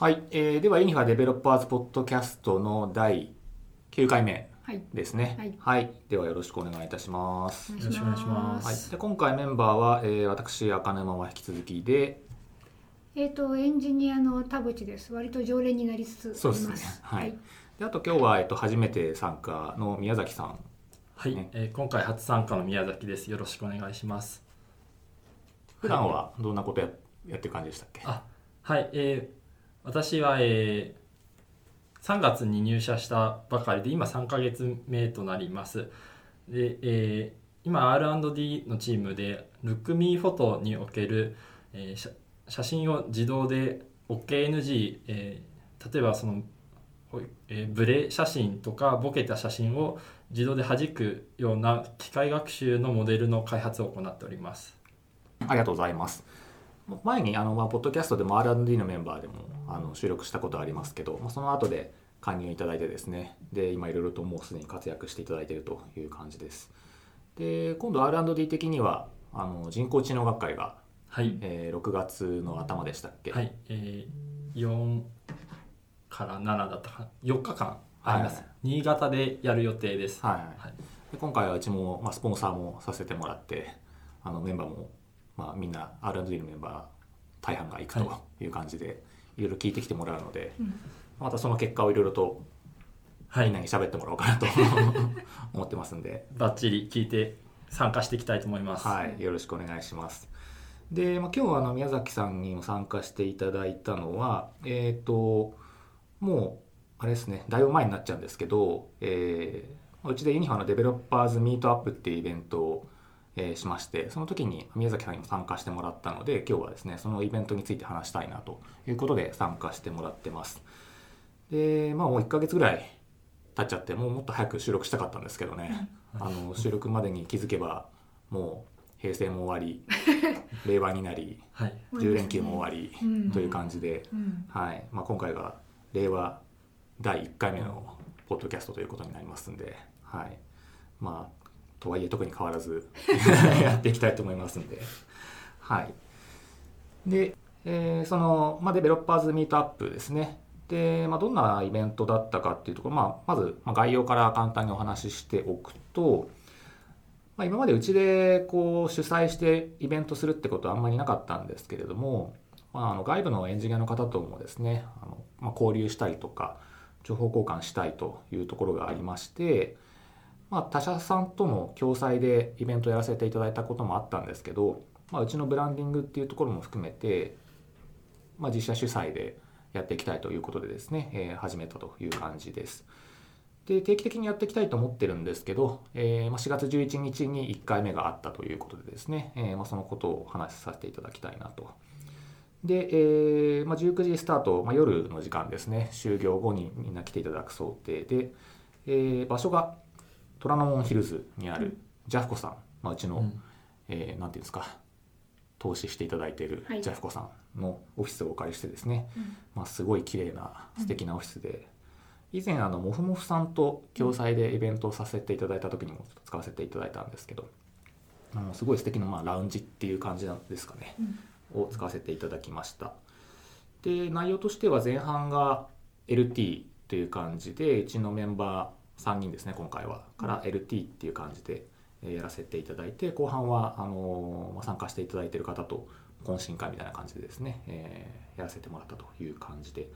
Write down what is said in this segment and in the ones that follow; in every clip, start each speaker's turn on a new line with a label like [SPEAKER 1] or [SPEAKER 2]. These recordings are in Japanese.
[SPEAKER 1] はい、えーではユニファデベロッパーズポッドキャストの第9回目
[SPEAKER 2] はい。
[SPEAKER 1] ですね。
[SPEAKER 2] はい。
[SPEAKER 1] ではよろしくお願いいたします。
[SPEAKER 2] お
[SPEAKER 3] よろしくお願いしま
[SPEAKER 1] はい、
[SPEAKER 3] す
[SPEAKER 1] で今回メンバーは、えー私赤沼は引き続きで、
[SPEAKER 2] えっ、とエンジニアの田淵です。割と常連になりつつあります。
[SPEAKER 1] そうですね。はい。であと今日はえっと初めて参加の宮崎さん、
[SPEAKER 3] はい、
[SPEAKER 1] ね。
[SPEAKER 3] えー今回初参加の宮崎です。よろしくお願いします。
[SPEAKER 1] 普段はどんなことややってる感じでしたっけ？
[SPEAKER 3] あはい、えー私は、えー3月に入社したばかりで今3ヶ月目となりますで、えー今 R&D のチームで LookMePhoto における、えー写真を自動で OKNG、えー例えばその、えーブレ写真とかボケた写真を自動で弾くような機械学習のモデルの開発を行っております
[SPEAKER 1] ありがとうございます。前にあの、まあ、ポッドキャストでも R&D のメンバーでもあの収録したことありますけど、まあ、その後で加入いただいてですね。で今いろいろともうすでに活躍していただいているという感じです。で今度 R&D 的にはあの人工知能学会が、
[SPEAKER 3] はい、
[SPEAKER 1] えー6月の頭でしたっけ、
[SPEAKER 3] はい、えー、4から7だったかな。4日間あります、
[SPEAKER 1] はい。
[SPEAKER 3] 新潟でやる予定です、
[SPEAKER 1] はいはい。
[SPEAKER 3] はい。
[SPEAKER 1] で今回はうちも、まあ、スポンサーもさせてもらってあのメンバーも、まあ、みんな R&D のメンバー大半が行くとい。う感じで、い、ろいろ聞いてきてもらうので
[SPEAKER 2] うん。
[SPEAKER 1] またその結果をいろいろと
[SPEAKER 3] はい。
[SPEAKER 1] みんなに喋ってもらおうかなと 思ってますんで、
[SPEAKER 3] バッチリ聞いて参加していきたいと思います、
[SPEAKER 1] はい、よろしくお願いします。で、まあ、今日はあの宮崎さんにも参加していただいたのは、えっ、と、もう、あれですね、だいぶ前になっちゃうんですけど、えーうちでユニファの Developers Meetup っていうイベントを、えーしまして、その時に宮崎さんにも参加してもらったので、今日はですね、そのイベントについて話したいなということで参加してもらってます。で、まあもう1ヶ月ぐらい経っちゃって、もうもっと早く収録したかったんですけどね、あの収録までに気づけば、もう平成も終わり、令和になり、
[SPEAKER 3] はい。
[SPEAKER 1] 10連休も終わり
[SPEAKER 2] うん
[SPEAKER 1] という感じで、
[SPEAKER 2] うん。
[SPEAKER 1] はい。まあ、今回が令和第1回目のポッドキャストということになりますんで、はい、まあとはいえ特に変わらず やっていきたいと思いますんで、はい、で、えーその、まあ、 Developers Meetup ですね。で、まあ、どんなイベントだったかっていうところ、まあ、まず、まあ、概要から簡単にお話ししておくと、まあ、今までうちでこう主催してイベントするってことはあんまりなかったんですけれども、まあ、あの外部のエンジニアの方ともですねあの、まあ、交流したりとか情報交換したいというところがありまして、まあ、他社さんとの共催でイベントをやらせていただいたこともあったんですけど、まあ、うちのブランディングっていうところも含めて、まあ、自社主催でやっていきたいということでですね、えー始めたという感じです。で定期的にやっていきたいと思ってるんですけど、えーま、4月11日に1回目があったということでですね、えーま、そのことをお話しさせていただきたいなと。で、えま、19時スタート、ま、夜の時間ですね終業後にみんな来ていただく想定で、え場所が虎ノ門ヒルズにあるジャフコさん、まあ、うちの、
[SPEAKER 3] うん。
[SPEAKER 1] えーなんていうんですか投資していただいている
[SPEAKER 2] はい。
[SPEAKER 1] ジャフコさんのオフィスをお借りしてですね、
[SPEAKER 2] うん。
[SPEAKER 1] まあ、すごい綺麗な素敵なオフィスで、以前あのモフモフさんと共催でイベントをさせていただいた時にも使わせていただいたんですけどあのすごい素敵なまあラウンジっていう感じなんですかね、を使わせていただきました。で内容としては前半が LT という感じでうちのメンバー3人ですね今回は。から LT っていう感じでえーやらせていただいて後半はあの参加していただいている方と懇親会みたいな感じでですね、えーやらせてもらったという感じで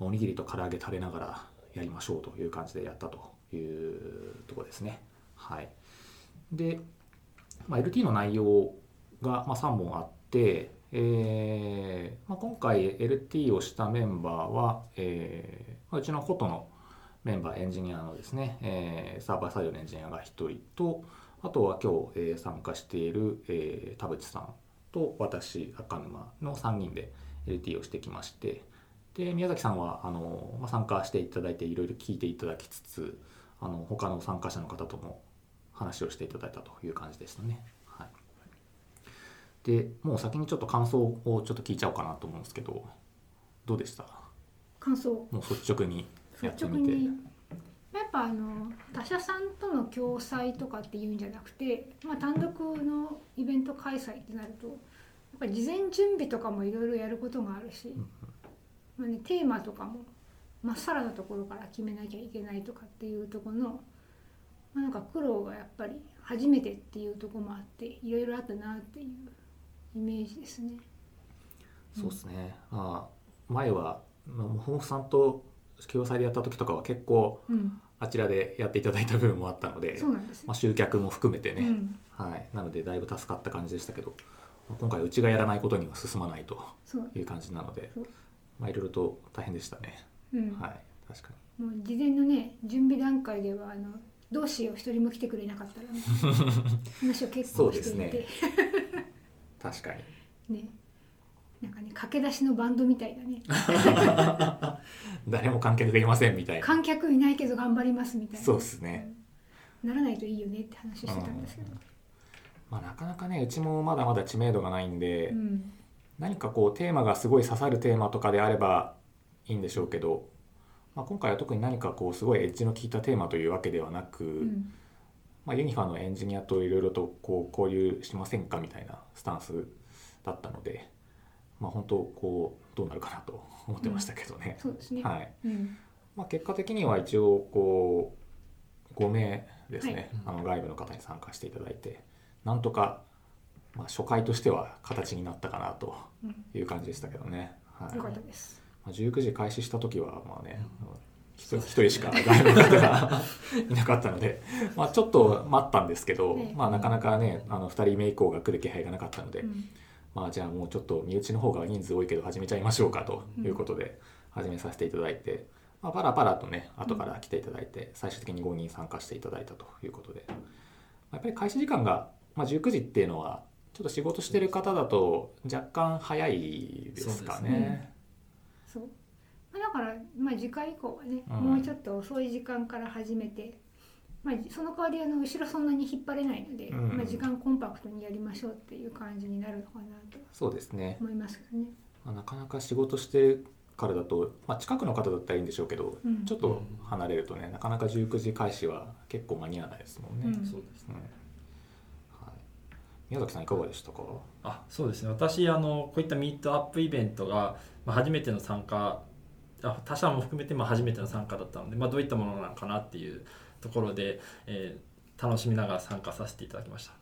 [SPEAKER 1] おにぎりと唐揚げ食べながらやりましょうという感じでやったというところですね。はい。で、まあ、LT の内容がまあ3本あって、えーまあ、今回 LT をしたメンバーは、えーまあうちのフォトのメンバーエンジニアのですね、えーサーバーサイドのエンジニアが1人とあとは今日、えー参加している、えー田淵さんと私赤沼の3人で LT をしてきましてで宮崎さんはあの、まあ、参加していただいていろいろ聞いていただきつつあの他の参加者の方とも話をしていただいたという感じでしたね。はい、でもう先にちょっと感想をちょっと聞いちゃおうかなと思うんですけどどうでした？
[SPEAKER 2] 感想？
[SPEAKER 1] もう率直にやって
[SPEAKER 2] 率直
[SPEAKER 1] みて。
[SPEAKER 2] に。やっぱあの他社さんとの共催とかっていうんじゃなくて、まあ、単独のイベント開催ってなるとやっぱり事前準備とかもいろいろやることがあるし、まあね、テーマとかもまっさらなところから決めなきゃいけないとかっていうところの、まあ、なんか苦労がやっぱり初めてっていうところもあっていろいろあったなっていうイメージですね。
[SPEAKER 1] そうですね、まあ、前はまあモフモフさんと共催でやった時とかは結構
[SPEAKER 2] うん、
[SPEAKER 1] あちらでやっていただいた部分もあったので
[SPEAKER 2] そうなんです
[SPEAKER 1] まあ、集客も含めてね、
[SPEAKER 2] うん、
[SPEAKER 1] はい、なのでだいぶ助かった感じでしたけど今回うちがやらないことには進まないという感じなのでまあいろいろと大変でしたね、
[SPEAKER 2] うん。
[SPEAKER 1] はい。確か
[SPEAKER 2] もう事前のね準備段階ではあのどうしよう一人も来てくれなかったらね。話を結構していて。
[SPEAKER 1] そうですね。に確かに。
[SPEAKER 2] ねなんかね駆け出しのバンドみたいだね。
[SPEAKER 1] 誰も観客がいませんみたいな。
[SPEAKER 2] 観客いないけど頑張りますみたいな。
[SPEAKER 1] そうですね、
[SPEAKER 2] うん。ならないといいよねって話してたんですけど、
[SPEAKER 1] まあ、なかなかねうちもまだまだ知名度がないんで、
[SPEAKER 2] うん。
[SPEAKER 1] 何かこうテーマがすごい刺さるテーマとかであればいいんでしょうけど、まあ、今回は特に何かこうすごいエッジの効いたテーマというわけではなく、
[SPEAKER 2] うん
[SPEAKER 1] まあ、ユニファのエンジニアといろいろとこう交流しませんかみたいなスタンスだったので、まあ、本当こうどうなるかなと思ってましたけどね。
[SPEAKER 2] そうですね、
[SPEAKER 1] はい。
[SPEAKER 2] うん。
[SPEAKER 1] まあ、結果的には一応こう5名ですね、
[SPEAKER 3] はい。
[SPEAKER 1] あの外部の方に参加していただいてなんとか、まあ、初回としては形になったかなと
[SPEAKER 2] うん
[SPEAKER 1] いう感じでしたけどね。はい。
[SPEAKER 2] よかったです。
[SPEAKER 1] まあ、19時開始した時はまあね一人一人しか外部の方が いなかったので、まあ、ちょっと待ったんですけど、
[SPEAKER 2] ね
[SPEAKER 1] まあ、なかなかねあの2人目以降が来る気配がなかったので、
[SPEAKER 2] うん
[SPEAKER 1] まあ、じゃあもうちょっと身内の方が人数多いけど始めちゃいましょうかということで始めさせていただいて、まあ、パラパラとね後から来ていただいて最終的に5人参加していただいたということで、まあやっぱり開始時間が、まあ、19時っていうのはちょっと仕事してる方だと若干早いですかね。
[SPEAKER 2] そう、まあ、だから、まあ、次回以降はね、
[SPEAKER 1] うん。
[SPEAKER 2] もうちょっと遅い時間から始めて、まあ、その代わりあの後ろそんなに引っ張れないので、
[SPEAKER 1] うん。
[SPEAKER 2] まあ、時間コンパクトにやりましょうっていう感じになるのかなと
[SPEAKER 1] そうですね、
[SPEAKER 2] 思いますけどね。
[SPEAKER 1] まあ、なかなか仕事してるからだと、まあ、近くの方だったらいいんでしょうけど、
[SPEAKER 2] うん。
[SPEAKER 1] ちょっと離れるとねなかなか19時開始は結構間に合わないですもんね。
[SPEAKER 2] うん。
[SPEAKER 3] そうです
[SPEAKER 1] うん。はい、宮崎さんいかがでしたか？
[SPEAKER 3] あそうですね。私あのこういったミートアップイベントが、まあ、初めての参加あ他社も含めてまあ初めての参加だったので、まあ、どういったものなのかなっていうところで、えー楽しみながら参加させていただきました。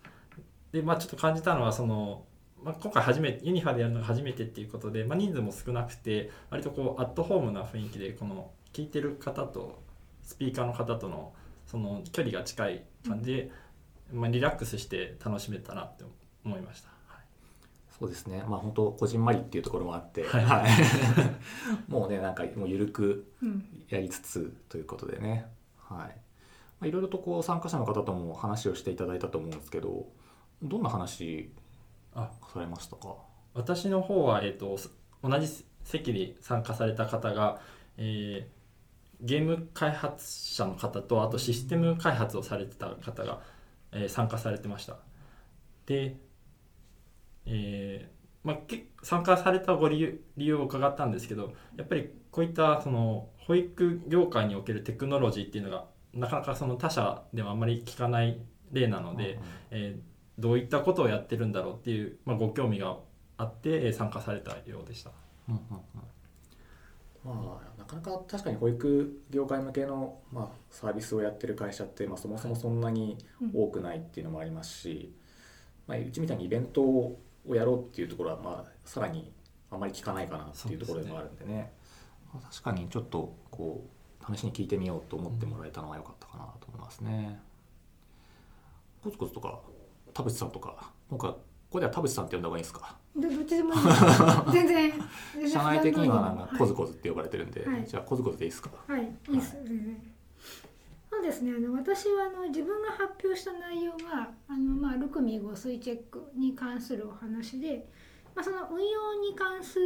[SPEAKER 3] でまあちょっと感じたのはその、まあ、今回初めてユニファでやるのが初めてっていうことで、まあ、人数も少なくて割とこうアットホームな雰囲気でこの聞いてる方とスピーカーの方とのその距離が近い感じで、まあ、リラックスして楽しめたなって思いました。はい。
[SPEAKER 1] そうですね。まあ本当こじんまりっていうところもあって、
[SPEAKER 3] はい。
[SPEAKER 1] はい。もうねなんかもう緩く
[SPEAKER 2] うん。
[SPEAKER 1] やりつつということでね。はい。まあいろいろとこう参加者の方とも話をしていただいたと思うんですけどどんな話
[SPEAKER 3] あ
[SPEAKER 1] されましたか？
[SPEAKER 3] 私の方は、えー、とす同じ席に参加された方が、えーゲーム開発者の方とあとシステム開発をされてた方が、えー参加されてました。で、えーまあ、け参加されたご理由理由を伺ったんですけどやっぱりこういったその保育業界におけるテクノロジーっていうのがなかなかその他社ではあんまり聞かない例なので、えーどういったことをやってるんだろうっていう、まあ、ご興味があってえー参加されたようでした。
[SPEAKER 1] うんうんうん。まあ、なかなか確かに保育業界向けの、まあ、サービスをやってる会社って、まあ、そもそもそんなに多くないっていうのもありますし、まあ、うちみたいにイベントをやろうっていうところは、まあ、さらにあまり聞かないかなっていうところでもあるんでね。まあ確かにちょっとこう試しに聞いてみようと思ってもらえたのは良かったかなと思いますね。コツコツとか田淵さんとか今回ここでは田淵さんって呼んだ方がいいですか？
[SPEAKER 2] でどっちでもいい全然。
[SPEAKER 1] 社内的にはなんか
[SPEAKER 2] はい。
[SPEAKER 1] コズコズって呼ばれてるんで、
[SPEAKER 2] はい。
[SPEAKER 1] じゃあコズコズでいいですか？
[SPEAKER 2] はい、いいです、全然。そうですね、あの私はあの自分が発表した内容があの、まあ、ルクミー誤水チェックに関するお話で、まあ、その運用に関す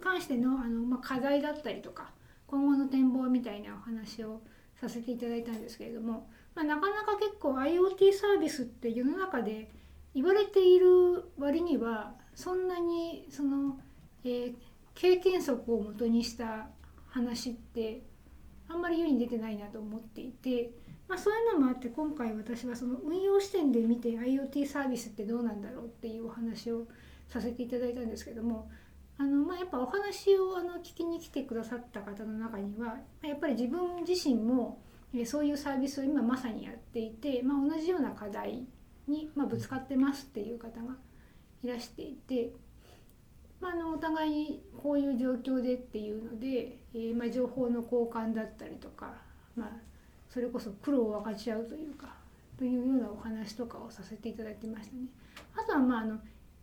[SPEAKER 2] 関してのあの、まあ、課題だったりとか今後の展望みたいなお話をさせていただいたんですけれども、まあ、なかなか結構 IoT サービスって世の中で言われている割にはそんなにその、えー経験則をもとにした話ってあんまり世に出てないなと思っていて、まあ、そういうのもあって今回私はその運用視点で見て IoT サービスってどうなんだろうっていうお話をさせていただいたんですけどもあのまあ、やっぱお話をあの聞きに来てくださった方の中にはやっぱり自分自身もそういうサービスを今まさにやっていて、まあ、同じような課題に、ま、ぶつかってますっていう方がいらしていて、まあ、あのお互いにこういう状況でっていうので、えま、情報の交換だったりとか、まあ、それこそ苦労を分かち合うというかというようなお話とかをさせていただいてましたね。あとはまああの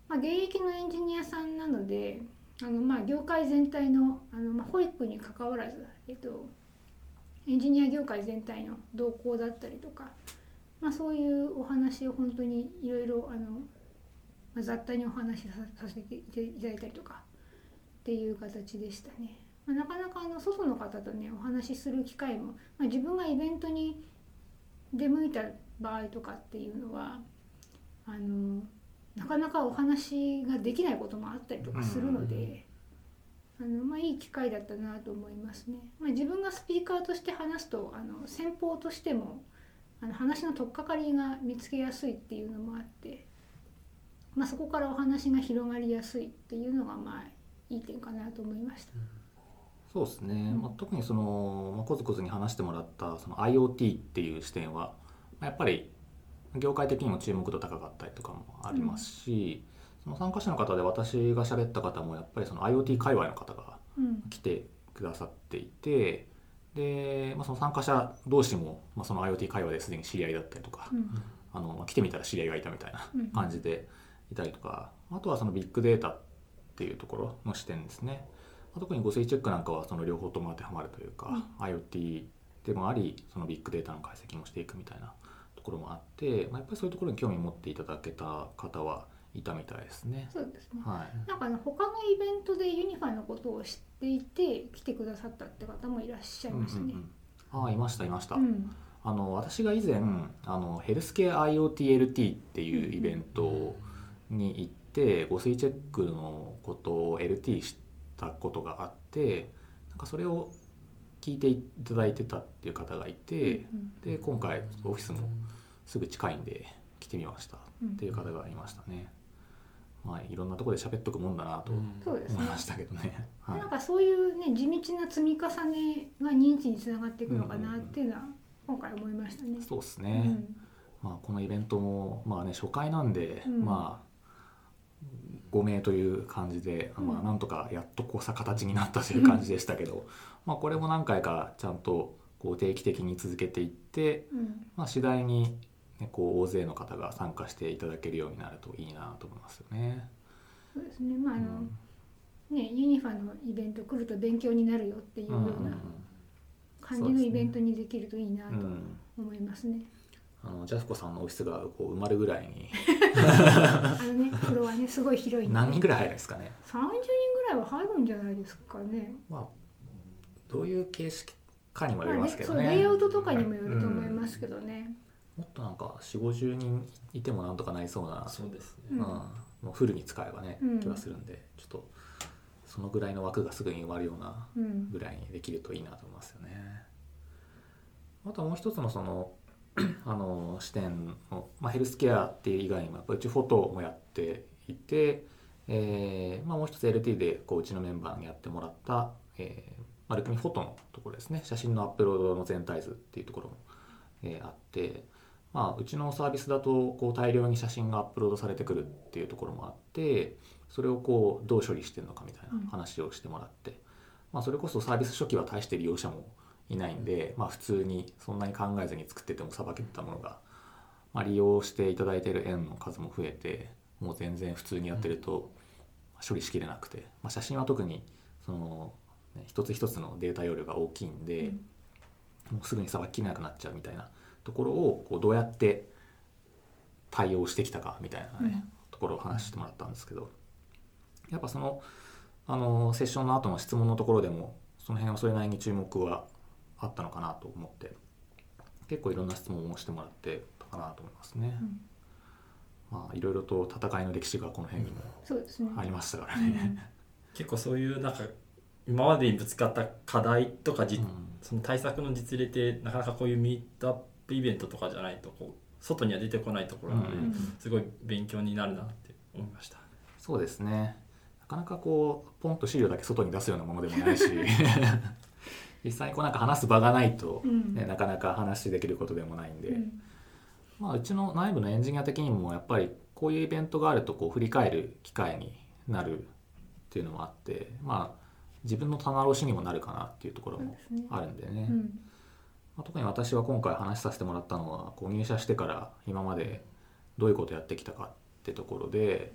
[SPEAKER 2] まあ、現役のエンジニアさんなのであのまあ業界全体のあの、まあ、保育にかかわらず、えっと、エンジニア業界全体の動向だったりとか、まあ、そういうお話を本当にいろいろあの、まあ、雑多にお話しさせていただいたりとかっていう形でしたね。まあ、なかなかあの外の方とねお話しする機会も、まあ、自分がイベントに出向いた場合とかっていうのはあのなかなかお話ができないこともあったりとかするので、あのまあ、いい機会だったなと思いますね。まあ、自分がスピーカーとして話すとあの先方としてもあの話の取っかかりが見つけやすいっていうのもあって、まあ、そこからお話が広がりやすいっていうのがまあいい点かなと思いました。
[SPEAKER 1] そうですね、まあ、特にその、まあ、コツコツに話してもらったその IoT っていう視点はまあやっぱり業界的にも注目度高かったりとかもありますし、その参加者の方で私が喋った方もやっぱりその IoT 界隈の方が
[SPEAKER 2] うん
[SPEAKER 1] 来てくださっていてで、まあ、その参加者同士も、まあ、その IoT 界隈ですでに知り合いだったりとか、
[SPEAKER 2] うん。
[SPEAKER 1] あのまあ来てみたら知り合いがいたみたいな
[SPEAKER 2] うん。
[SPEAKER 1] 感じでいたりとか、あとはそのビッグデータっていうところの視点ですね。まあ特に誤水チェックなんかはその両方とも当てはまるというか、IoT でもありそのビッグデータの解析もしていくみたいなところもあって、まあ、やっぱりそういうところに興味持っていただけた方はいたみたいですね。
[SPEAKER 2] そうですね
[SPEAKER 1] はい、
[SPEAKER 2] なんかあの他のイベントでユニファのことを知っていて来てくださったって方もいらっしゃいましたね。
[SPEAKER 1] うんうんうんああいましたいました。
[SPEAKER 2] うん
[SPEAKER 1] あの私が以前あのヘルスケア IoTLT っていうイベントに行って誤水チェックのことを LT したことがあってなんかそれを聞いていただいてたっていう方がいてで今回オフィスもすぐ近いんで来てみました。
[SPEAKER 2] うん。
[SPEAKER 1] っていう方がいましたね。まあいろんなところで喋っとくもんだなと
[SPEAKER 2] そうですね
[SPEAKER 1] 思いましたけどね。はい。
[SPEAKER 2] なんかそういうね地道な積み重ねが認知につながっていくのかなっていうのは今回思いましたね。
[SPEAKER 1] そうです
[SPEAKER 2] う
[SPEAKER 1] ね。
[SPEAKER 2] ん。
[SPEAKER 1] まあ、このイベントも、まあね、初回なんで、
[SPEAKER 2] うん。
[SPEAKER 1] まあ5名という感じで、
[SPEAKER 2] うん。
[SPEAKER 1] まあ、なんとかやっとこうさ形になったという感じでしたけど、まあこれも何回かちゃんとこう定期的に続けていって、
[SPEAKER 2] うん。
[SPEAKER 1] まあ、次第に、ね、こう大勢の方が参加していただけるようになるといいなと思いますよね。
[SPEAKER 2] そうですね。まああの、
[SPEAKER 1] うん
[SPEAKER 2] ねユニファのイベント来ると勉強になるよっていうような感じのイベントにできるといいなと
[SPEAKER 1] うんうん
[SPEAKER 2] 思いますね。
[SPEAKER 1] あのジャスコさんのオフィスがこう埋まるぐらいに
[SPEAKER 2] あのねフロアねすごい広い。
[SPEAKER 1] 何人ぐらい入るんですかね
[SPEAKER 2] ？30人ぐらいは入るんじゃないですかね。
[SPEAKER 1] まあ、どういう形式かにもよ
[SPEAKER 2] まあね
[SPEAKER 1] りますけどね。
[SPEAKER 2] そうレイアウトとかにもよると思いますけどね。
[SPEAKER 1] もっとなんか4 5 0人いてもなんとかなりそうな、
[SPEAKER 3] そうですね。
[SPEAKER 2] うん。
[SPEAKER 1] うんもうフルに使えばね、
[SPEAKER 2] うん。
[SPEAKER 1] 気はするんでちょっとそのぐらいの枠がすぐに埋まるような
[SPEAKER 2] うん。
[SPEAKER 1] ぐらいにできるといいなと思いますよね。あともう一つのその あの視点の、まあ、ヘルスケアっていう以外にもやっぱうちフォトもやっていて、えーまあ、もう一つ LT でこううちのメンバーにやってもらった、えーまあ、ルクミフォトのところですね。写真のアップロードの全体図っていうところも、えーあって、まあ、うちのサービスだとこう大量に写真がアップロードされてくるっていうところもあってそれをこうどう処理してるのかみたいな話をしてもらって、まあ、それこそサービス初期は大して利用者もいないんで、まあ、普通にそんなに考えずに作っててもさばけてたものが、まあ、利用していただいている円の数も増えてもう全然普通にやってると処理しきれなくて、まあ、写真は特にその、ね、一つ一つのデータ容量が大きいんで、もうすぐにさばききれなくなっちゃうみたいなところをこうどうやって対応してきたかみたいなね、ところを話してもらったんですけどやっぱそのあのセッションの後の質問のところでもその辺はそれなりに注目はあったのかなと思って結構いろんな質問をしてもらってたかなと思いますね。
[SPEAKER 2] うん
[SPEAKER 1] まあいろいろと戦いの歴史がこの辺にも。ありましたから
[SPEAKER 2] うん
[SPEAKER 1] ね。
[SPEAKER 3] 結構そういうなんか今までにぶつかった課題とかじ、
[SPEAKER 1] うん
[SPEAKER 3] その対策の実例ってなかなかこういうミートアップイベントとかじゃないとこう外には出てこないところなので、
[SPEAKER 1] うん。
[SPEAKER 3] すごい勉強になるなって思いました。
[SPEAKER 1] そうですね。かなかこうポンと資料だけ外に出すようなものでもないし。実際にこうなんか話す場がないと、
[SPEAKER 2] うん。
[SPEAKER 1] ねなかなか話できることでもないんで、
[SPEAKER 2] うん。
[SPEAKER 1] まあ、うちの内部のエンジニア的にもやっぱりこういうイベントがあるとこう振り返る機会になるっていうのもあってまあ自分の棚卸しにもなるかなっていうところもあるんでね、
[SPEAKER 2] うん
[SPEAKER 1] まあ、特に私は今回話させてもらったのはこう入社してから今までどういうことやってきたかってところで、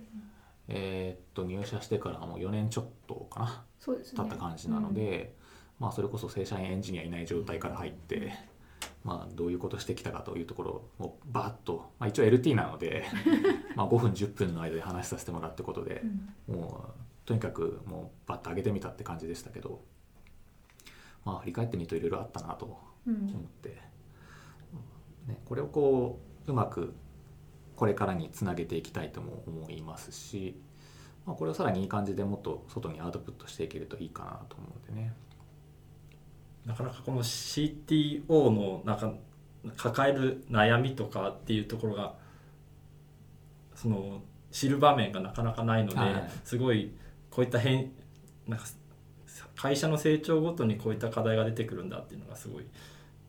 [SPEAKER 1] えーっと入社してからもう4年ちょっとかな
[SPEAKER 2] そうですね。
[SPEAKER 1] 経った感じなので、まあ、それこそ正社員エンジニアいない状態から入って、まあ、どういうことしてきたかというところをバーッと、まあ、一応 LT なので まあ5分10分の間で話させてもらうってことで
[SPEAKER 2] う、ん。
[SPEAKER 1] もうとにかくもうバッと上げてみたって感じでしたけど、まあ、振り返ってみるといろいろあったなと
[SPEAKER 2] うん
[SPEAKER 1] 思って、ね、これをこううまくこれからにつなげていきたいとも思いますし、まあ、これをさらにいい感じでもっと外にアウトプットしていけるといいかなと思うんでね。
[SPEAKER 3] なかなかこの CTO のなんか抱える悩みとかっていうところがその知る場面がなかなかないので、
[SPEAKER 1] はい。
[SPEAKER 3] すごいこういった変なんか会社の成長ごとにこういった課題が出てくるんだっていうのがすごい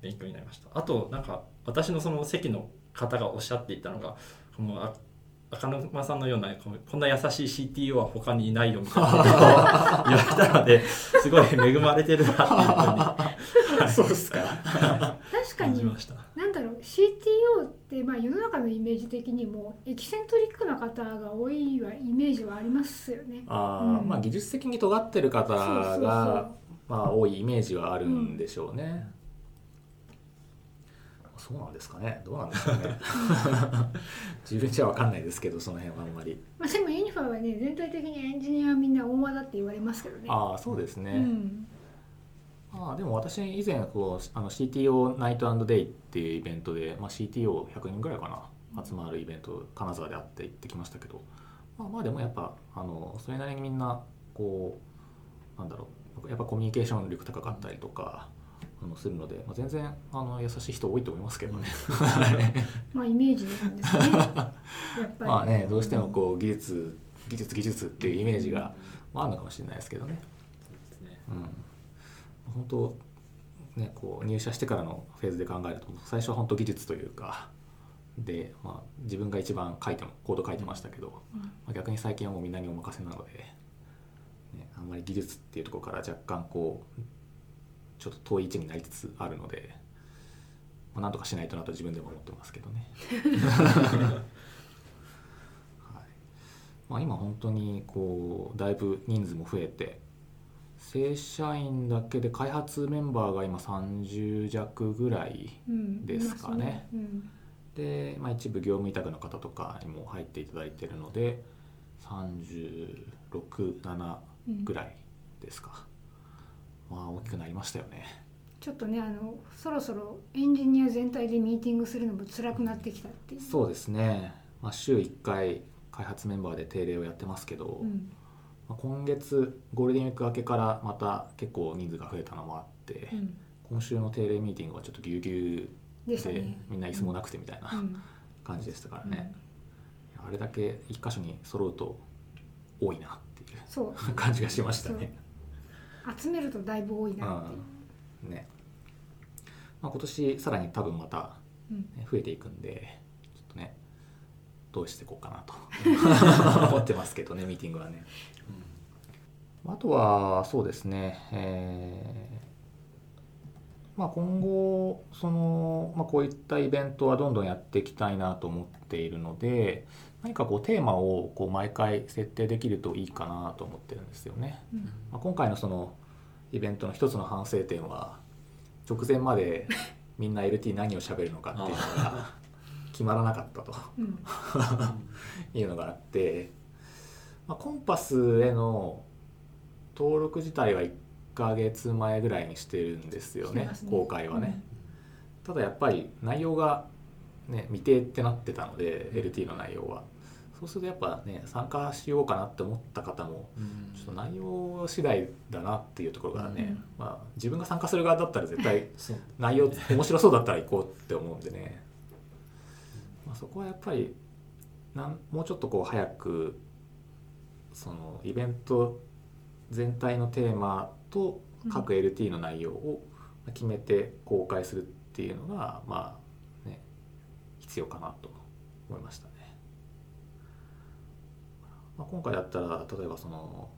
[SPEAKER 3] 勉強になりましたあとなんか私のその席の方がおっしゃっていたのがこのあ赤沼さんのようなこうこんな優しい CTO は他にいないよみたいなことを言われたので すごい恵まれてるなっていうふうに
[SPEAKER 1] そうですか。
[SPEAKER 2] 確かに
[SPEAKER 3] 感じました。
[SPEAKER 2] なんだろう CTO ってまあ世の中のイメージ的にもエキセントリックな方が多いはイメージはありますよね。
[SPEAKER 1] あー
[SPEAKER 2] うん
[SPEAKER 1] まあ技術的に尖ってる方
[SPEAKER 2] そうそうそう
[SPEAKER 1] がまあ多いイメージはあるんでしょうね。そうなんですかね。どうなんですかね。自分じゃわかんないですけどその辺はあんまり。
[SPEAKER 2] まあでもユニファはね全体的にエンジニアはみんな大間だって言われますけどね。
[SPEAKER 1] ああそうですね。
[SPEAKER 2] うん
[SPEAKER 1] ああでも私以前こうあの CTO ナイトデイっていうイベントで、まあ、CTO100 人ぐらいかな集まるイベント金沢であって行ってきましたけど、まあ、まあでもやっぱあのそれなりにみんなこうなんだろうやっぱコミュニケーション力高かったりとかあのするので、まあ、全然あの優しい人多いと思いますけどね。
[SPEAKER 2] まあイメージなんですね。やっぱり。
[SPEAKER 1] まあねどうしてもこう技術技術技術っていうイメージが、まあ、あるのかもしれないですけどね。うん、本当ねこう入社してからのフェーズで考えると最初は本当技術というかで、まあ、自分が一番書いてもコード書いてましたけど、
[SPEAKER 2] うん
[SPEAKER 1] まあ、逆に最近はもうみんなにお任せなので、ね、あんまり技術っていうところから若干こうちょっと遠い位置になりつつあるので、まあ、なんとかしないとなと自分でも思ってますけどね。はい。まあ、今本当にこうだいぶ人数も増えて正社員だけで開発メンバーが今30弱ぐらい
[SPEAKER 2] うん
[SPEAKER 1] ですかね。
[SPEAKER 2] うん。
[SPEAKER 1] で、まあ、一部業務委託の方とかにも入っていただいているので367
[SPEAKER 2] うん。
[SPEAKER 1] ぐらいですか、まあ大きくなりましたよね。
[SPEAKER 2] ちょっとねあのそろそろエンジニア全体でミーティングするのも辛くなってきたっていう。
[SPEAKER 1] そうですね、まあ、週1回開発メンバーで定例をやってますけど、
[SPEAKER 2] うん。
[SPEAKER 1] まあ、今月ゴールデンウィーク明けからまた結構人数が増えたのもあって、
[SPEAKER 2] うん。
[SPEAKER 1] 今週の定例ミーティングはちょっとぎゅうぎゅうで
[SPEAKER 2] ね。
[SPEAKER 1] みんな椅子もなくてみたいな
[SPEAKER 2] うん。
[SPEAKER 1] 感じでしたからね、あれだけ一箇所に揃うと多いなっていう
[SPEAKER 2] そう。
[SPEAKER 1] 感じがしましたね。
[SPEAKER 2] 集めるとだいぶ多いなっていう。
[SPEAKER 1] ねまあ、今年さらに多分また、
[SPEAKER 2] うん
[SPEAKER 1] ね増えていくんでちょっとねどうしていこうかなと 思ってますけどねミーティングはね。あとはそうですね、えーまあ、今後その、まあ、こういったイベントはどんどんやっていきたいなと思っているので何かこうテーマをこう毎回設定できるといいかなと思ってるんですよね。
[SPEAKER 2] うん。
[SPEAKER 1] まあ、今回のそのイベントの一つの反省点は直前まで みんな LT 何を喋るのかっていうのが決まらなかったと。
[SPEAKER 2] うん。
[SPEAKER 1] いうのがあって、まあ、コンパスへの登録自体は1ヶ月前ぐらいにしてるんですよね
[SPEAKER 2] ね。
[SPEAKER 1] 公開はね、ただやっぱり内容が、ね、未定ってなってたので LT の内容は。そうするとやっぱね参加しようかなって思った方もちょっと内容次第だなっていうところがね、
[SPEAKER 2] うん。
[SPEAKER 1] まあ、自分が参加する側だったら絶対内容面白そうだったら行こうって思うんでね、まあ、そこはやっぱりなんもうちょっとこう早くそのイベント全体のテーマと各 LT の内容を決めて公開するっていうのが、まあね必要かなと思いましたね。まあ、今回だったら例えばその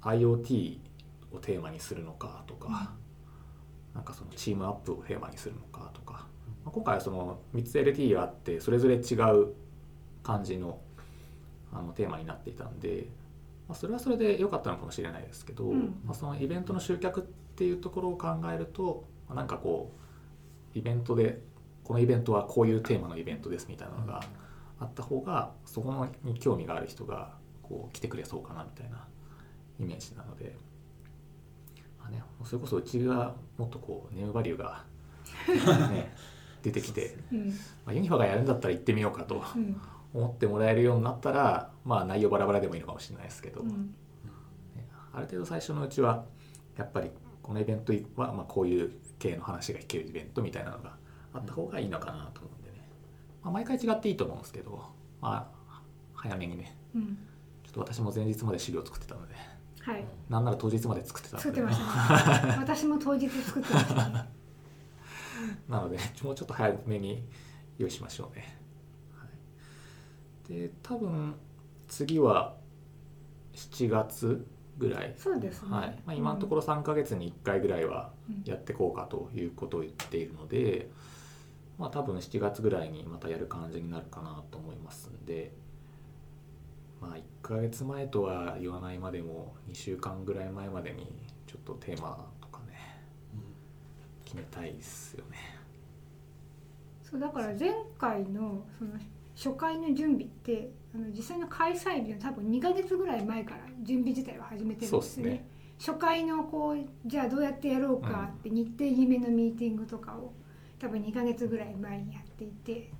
[SPEAKER 1] IoT をテーマにするのかとか、なんかそのチームアップをテーマにするのかとか、まあ、今回はその3つ LT があってそれぞれ違う感じのあのテーマになっていたんで、まあ、それはそれで良かったのかもしれないですけど、
[SPEAKER 2] うん
[SPEAKER 1] まあ、そのイベントの集客っていうところを考えると、まあ、なんかこうイベントでこのイベントはこういうテーマのイベントですみたいなのがあった方がそこに興味がある人がこう来てくれそうかなみたいなイメージなので、まあね、それこそうちがもっとこうネームバリューが、ね、出てきて、
[SPEAKER 2] うん
[SPEAKER 1] まあ、ユニファがやるんだったら行ってみようかと
[SPEAKER 2] うん
[SPEAKER 1] 思ってもらえるようになったら、まあ、内容バラバラでもいいのかもしれないですけど、ね
[SPEAKER 2] うん。
[SPEAKER 1] ある程度最初のうちはやっぱりこのイベントは、まあ、こういう系の話が聞けるイベントみたいなのがあった方がいいのかなと思うんでね、まあ、毎回違っていいと思うんですけど、まあ、早めにね。
[SPEAKER 2] うん。
[SPEAKER 1] ちょっと私も前日まで資料作ってたので。
[SPEAKER 2] はい。
[SPEAKER 1] なんなら当日まで作ってたので。
[SPEAKER 2] 作ってましたね。私も当日作ってましたね。
[SPEAKER 1] なのでもうちょっと早めに用意しましょうね、はい、で多分次は7月ぐらい。
[SPEAKER 2] そうですね、
[SPEAKER 1] はい。まあ、今のところ3ヶ月に1回ぐらいは
[SPEAKER 2] うん。
[SPEAKER 1] やっていこうかということを言っているので、まあ、多分7月ぐらいにまたやる感じになるかなと思いますんで、まあ、1ヶ月前とは言わないまでも2週間ぐらい前までにちょっとテーマとかね決めたいですよね。
[SPEAKER 2] そうだから前回のその初回の準備ってあの実際の開催日の多分2ヶ月ぐらい前から準備自体は始めてるんですよね。初回のこうじゃあどうやってやろうかって日程決めのミーティングとかを多分2ヶ月ぐらい前にやっていて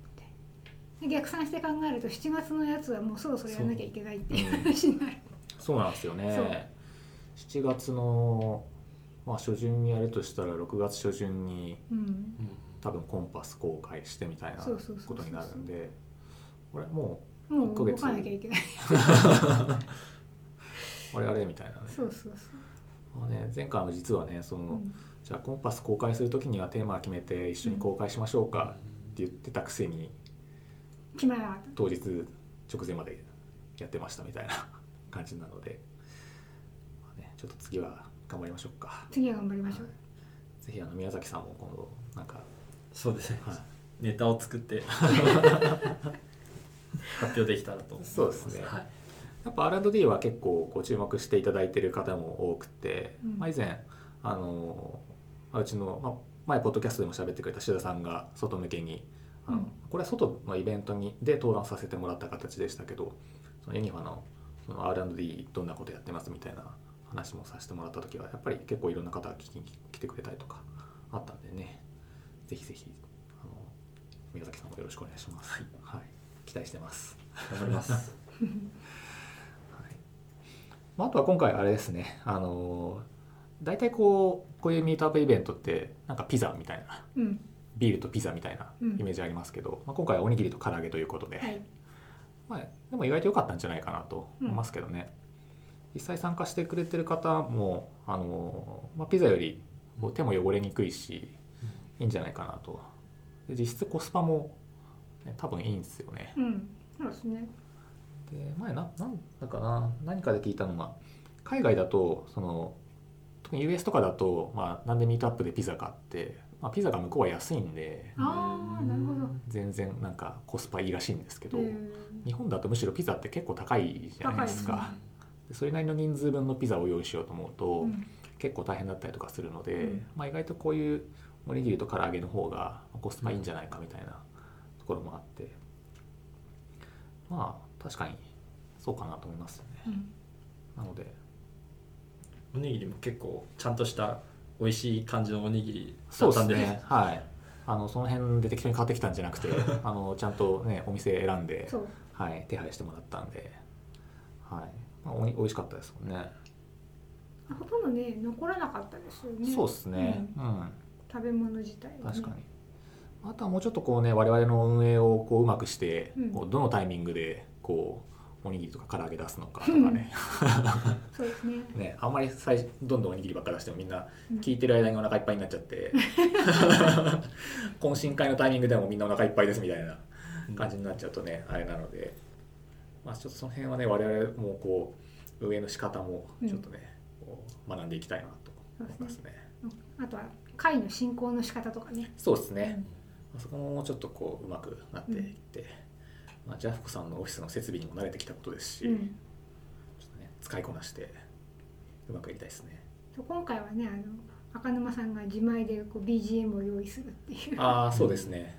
[SPEAKER 2] で逆算して考えると7月のやつはもうそろそろやらなきゃいけないっていう話になる。
[SPEAKER 1] そうなんですよね。7月の、まあ、初旬にやるとしたら6月初旬に
[SPEAKER 2] うん。
[SPEAKER 1] 多分コンパス公開してみたいなことになるんでこれも
[SPEAKER 2] もう動
[SPEAKER 1] 一ヶ月。
[SPEAKER 2] かなきゃいけない。
[SPEAKER 1] う我々みたいなね。
[SPEAKER 2] そうそうそう。
[SPEAKER 1] まあね前回も実はねその、
[SPEAKER 2] うん。
[SPEAKER 1] じゃあコンパス公開する時にはテーマ決めて一緒に公開しましょうかって言ってたくせに
[SPEAKER 2] 決まらなかった。
[SPEAKER 1] 当日直前までやってましたみたいな 感じなので、まあね、ちょっと次は頑張りましょうか。
[SPEAKER 2] 次は頑張りましょう。
[SPEAKER 1] ぜひあの宮崎さんも今度なんか、
[SPEAKER 3] そうですね。
[SPEAKER 1] はい、
[SPEAKER 3] ネタを作って 発表できたらと思います。
[SPEAKER 1] そうですね。
[SPEAKER 3] はい。
[SPEAKER 1] やっぱ R&D は結構ご注目していただいている方も多くて、
[SPEAKER 2] うん。
[SPEAKER 1] まあ、以前あのまあうちの、まあ、前ポッドキャストでも喋ってくれた志田さんが外向けにあの、
[SPEAKER 2] うん。
[SPEAKER 1] これは外のイベントにで登壇させてもらった形でしたけどそのユニファのその R&D どんなことやってますみたいな話もさせてもらった時はやっぱり結構いろんな方が聞きに来てくれたりとかあったんでね。ぜひぜひあの宮崎さんもよろしくお願いします。はい、期待してます。
[SPEAKER 3] 頑張ります。
[SPEAKER 1] はい。まあ、あとは今回あれですね。あの大体こうこういうミートアップイベントってなんかピザみたいな。
[SPEAKER 2] うん。
[SPEAKER 1] ビールとピザみたいな
[SPEAKER 2] うん。
[SPEAKER 1] イメージありますけど、まあ、今回はおにぎりと唐揚げということで、
[SPEAKER 2] はい。
[SPEAKER 1] まあ、でも意外と良かったんじゃないかなと思いますけどね、実際参加してくれてる方もあの、まあ、ピザより手も汚れにくいしいいんじゃないかなと。で実質コスパも、ね、多分いいんですよね
[SPEAKER 2] うん。そうですね。
[SPEAKER 1] で前ななんだかな何かで聞いたのが海外だとその特に US とかだと、まあ、なんでミートアップでピザかって、まあ、ピザが向こうは安いんで
[SPEAKER 2] ああ、なるほど。
[SPEAKER 1] 全然なんかコスパいいらしいんですけど、
[SPEAKER 2] うん
[SPEAKER 1] 日本だとむしろピザって結構高いじゃないですかでそれなりの人数分のピザを用意しようと思うと、
[SPEAKER 2] うん
[SPEAKER 1] 結構大変だったりとかするので、
[SPEAKER 2] うん
[SPEAKER 1] まあ、意外とこういうおにぎりと唐揚げの方がコスパいいんじゃないかみたいなところもあってまあ確かにそうかなと思いますよね。
[SPEAKER 2] うん。
[SPEAKER 1] なので
[SPEAKER 3] おにぎりも結構ちゃんとした美味しい感じのおにぎりだ
[SPEAKER 1] そう
[SPEAKER 3] ったんで
[SPEAKER 1] ですね。はい。あのその辺で適当に買ってきたんじゃなくて あのちゃんとねお店選んで。はい、手配してもらったんで、はい。まあ、おい美味しかったですもんね。
[SPEAKER 2] ほとんどね、残らなかったですよね。
[SPEAKER 1] そうですね。うん、
[SPEAKER 2] 食べ物自体はね。
[SPEAKER 1] 確かにあとはもうちょっとこうね我々の運営をこううまくして、
[SPEAKER 2] うん。
[SPEAKER 1] こうどのタイミングでこうおにぎりとか唐揚げ出すのかとかね。
[SPEAKER 2] そうですね。
[SPEAKER 1] ね。あんまり最初どんどんおにぎりばっか出してもみんな
[SPEAKER 2] うん。
[SPEAKER 1] 聞いてる間にお腹いっぱいになっちゃって。懇親会のタイミングでもみんなお腹いっぱいですみたいな感じになっちゃうとねあれなので、まあ、ちょっとその辺はね我々もこう運営の仕方もちょっとね、こう学んでいきたいなと思いますね。
[SPEAKER 2] あとは会の進行の仕方とかね。
[SPEAKER 1] そうですね、まあそこももうちょっとこううまくなっていって、まあ、ジャフコさんのオフィスの設備にも慣れてきたことですし、
[SPEAKER 2] うん、
[SPEAKER 1] ちょっとね、使いこなしてうまくやりたいですね。
[SPEAKER 2] 今回はねあの赤沼さんが自前でこう BGM を用意するっていう。
[SPEAKER 1] ああそうですね。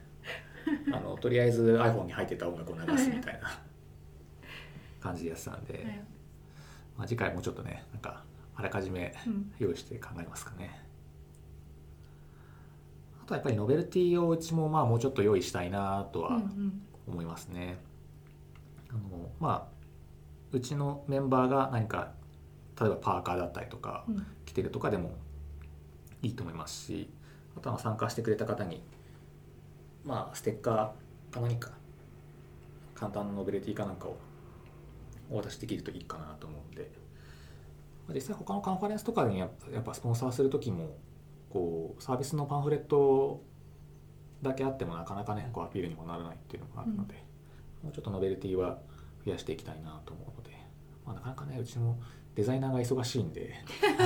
[SPEAKER 1] あのとりあえず iPhone に入ってた音楽を流すみたいな。感じでやってたんで、
[SPEAKER 2] はい。
[SPEAKER 1] まあ、次回もうちょっとねなんかあらかじめ
[SPEAKER 2] うん。
[SPEAKER 1] 用意して考えますかね。あとはやっぱりノベルティをうちもまあもうちょっと用意したいなとは
[SPEAKER 2] うんうん。
[SPEAKER 1] 思いますね。あのまあうちのメンバーが何か例えばパーカーだったりとか
[SPEAKER 2] うん。
[SPEAKER 1] 着てるとかでもいいと思いますしあとは参加してくれた方にまあステッカーか何か簡単なノベルティかなんかをお渡しできるといいかなと思うんで。まあ実際他のカンファレンスとかにやっぱやっぱスポンサーする時もこうサービスのパンフレットだけあってもなかなかねこうアピールにもならないっていうのがあるので、もうちょっとノベルティは増やしていきたいなと思うので、まあ、なかなかねうちもデザイナーが忙しいんで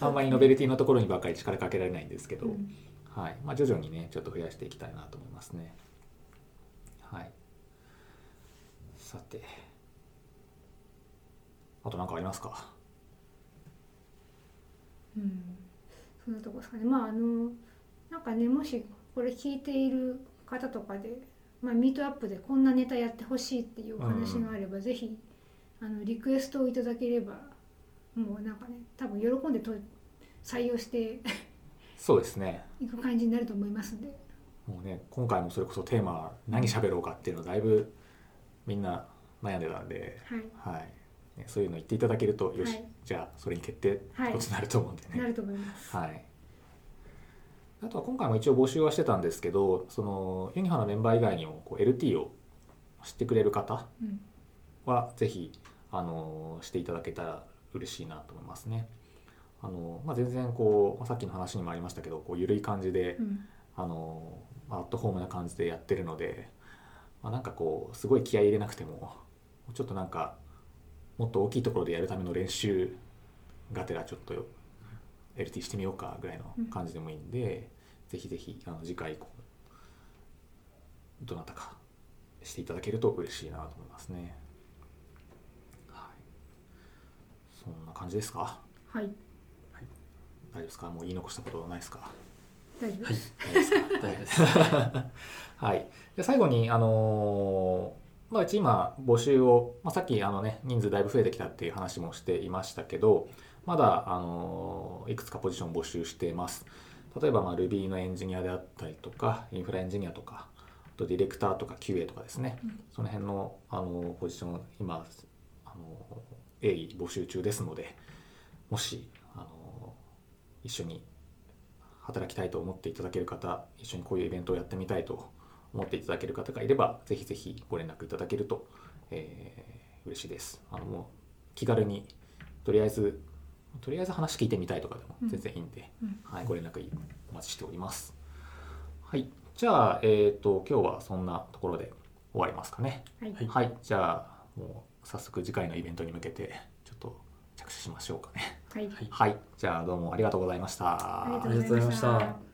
[SPEAKER 1] あんまりノベルティのところにばっかり力かけられないんですけど、
[SPEAKER 2] うん。
[SPEAKER 1] はい。まあ、徐々にねちょっと増やしていきたいなと思いますね。はい。さて。あと何かありますか？
[SPEAKER 2] うんそんなとこですかね。まああのなんかねもしこれ聞いている方とかで、まあ、ミートアップでこんなネタやってほしいっていうお話があれば、ぜひあのリクエストをいただければもうなんかね多分喜んでと採用して
[SPEAKER 1] そうですね。
[SPEAKER 2] いく感じになると思いますんで。
[SPEAKER 1] もうね今回もそれこそテーマ何喋ろうかっていうのだいぶみんな悩んでたんで、
[SPEAKER 2] はい。
[SPEAKER 1] はいね、そういうの言っていただけるとよし、
[SPEAKER 2] はい。
[SPEAKER 1] じゃあそれに決定とになると思うんでね、
[SPEAKER 2] なると思います。
[SPEAKER 1] はい、あとは今回も一応募集はしてたんですけどそのユニファのメンバー以外にもこう LT を知ってくれる方
[SPEAKER 2] うん。
[SPEAKER 1] はぜひあのしていただけたら嬉しいなと思いますね。あのまあ、全然こうまあさっきの話にもありましたけどこう緩い感じで、
[SPEAKER 2] うん。
[SPEAKER 1] あのまあアットホームな感じでやってるので、まあ、なんかこうすごい気合い入れなくてもちょっとなんかもっと大きいところでやるための練習がてらちょっと LT してみようかぐらいの感じでもいいんで、ぜひぜひあの次回こうどなたかしていただけると嬉しいなと思いますね。はい、そんな感じですか？
[SPEAKER 2] はい。
[SPEAKER 1] 大丈夫ですか？もう言い残したことないですか？
[SPEAKER 2] 大丈夫です。
[SPEAKER 1] 大丈夫ですか
[SPEAKER 3] 大丈夫です。
[SPEAKER 1] はい、で最後に、あのーまあ、うち今募集を、まあ、さっきあの、ね、人数だいぶ増えてきたっていう話もしていましたけどまだ、あのーいくつかポジション募集しています。例えば、まあ、Ruby のエンジニアであったりとかインフラエンジニアとかあとディレクターとか QA とかですね、
[SPEAKER 2] うん。
[SPEAKER 1] その辺の、あのポジション今、あの鋭意募集中ですのでもし、あの一緒に働きたいと思っていただける方一緒にこういうイベントをやってみたいと思っていただける方がいればぜひぜひご連絡いただけると、えー嬉しいです。あのもう気軽にとりあえずとりあえず話聞いてみたいとかでも全然いいんで、
[SPEAKER 2] うん。
[SPEAKER 1] はい、ご連絡お待ちしております。はいじゃあ、えっ、と今日はそんなところで終わりますかね。
[SPEAKER 2] はい。
[SPEAKER 3] はい
[SPEAKER 1] はいじゃあもう早速次回のイベントに向けてちょっと着手しましょうかね。
[SPEAKER 2] はい。
[SPEAKER 3] はい
[SPEAKER 1] はいじゃあどうもありがとうございました。
[SPEAKER 2] ありがとうございました。